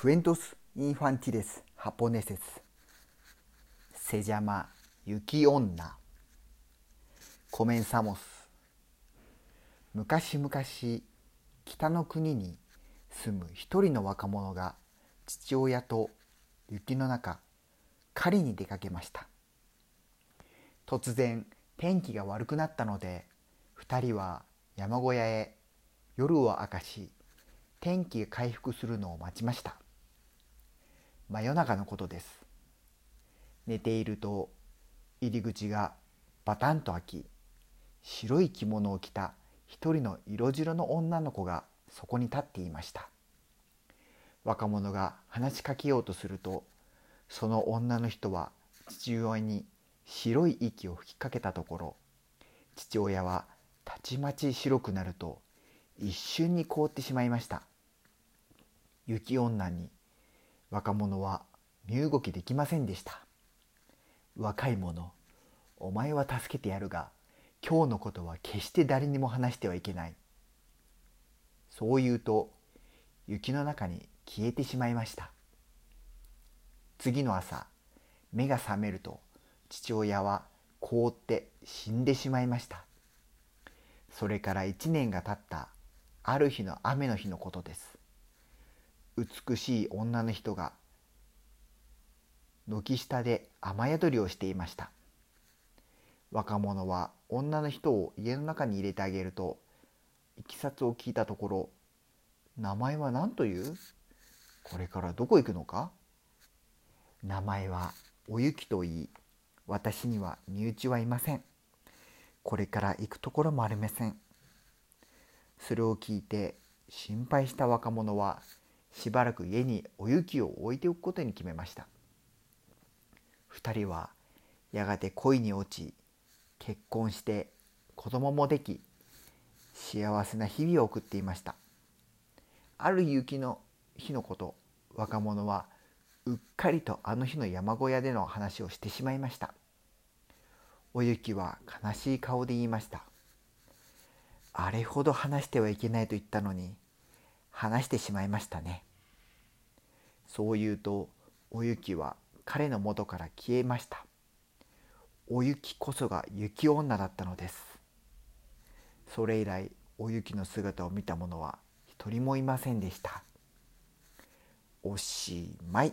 Cuentos infantiles japoneses. Se llama 雪女 Comenzamos. 昔々北の国に住む一人の若者が父親と雪の中狩りに出かけました突然天気が悪くなったので2人は山小屋へ夜を明かし天気が回復するのを待ちました真夜中のことです。寝ていると入り口がバタンと開き白い着物を着た一人の色白の女の子がそこに立っていました。若者が話しかけようとするとその女の人は父親に白い息を吹きかけたところ父親はたちまち白くなると一瞬に凍ってしまいました。雪女に若者は身動きできませんでした。若い者お前は助けてやるが今日のことは決して誰にも話してはいけない。そう言うと雪の中に消えてしまいました。次の朝目が覚めると父親は凍って死んでしまいました。それから一年が経ったある日の雨の日のことです。美しい女の人が軒下で雨宿りをしていました。若者は女の人を家の中に入れてあげるといきさつを聞いたところ「名前は何という？これからどこ行くのか?」名前はおゆきと言い私には身内はいません。これから行くところもありません。それを聞いて心配した若者はしばらく家にお雪を置いておくことに決めました。2人はやがて恋に落ち結婚して子供もでき幸せな日々を送っていました。ある雪の日のこと若者はうっかりとあの日の山小屋での話をしてしまいました。おゆきは悲しい顔で言いました。あれほど話してはいけないと言ったのに話してしまいましたね。そう言うとおゆきは彼の元から消えました。おゆきこそが雪女だったのです。それ以来おゆきの姿を見た者は一人もいませんでした。おしまい。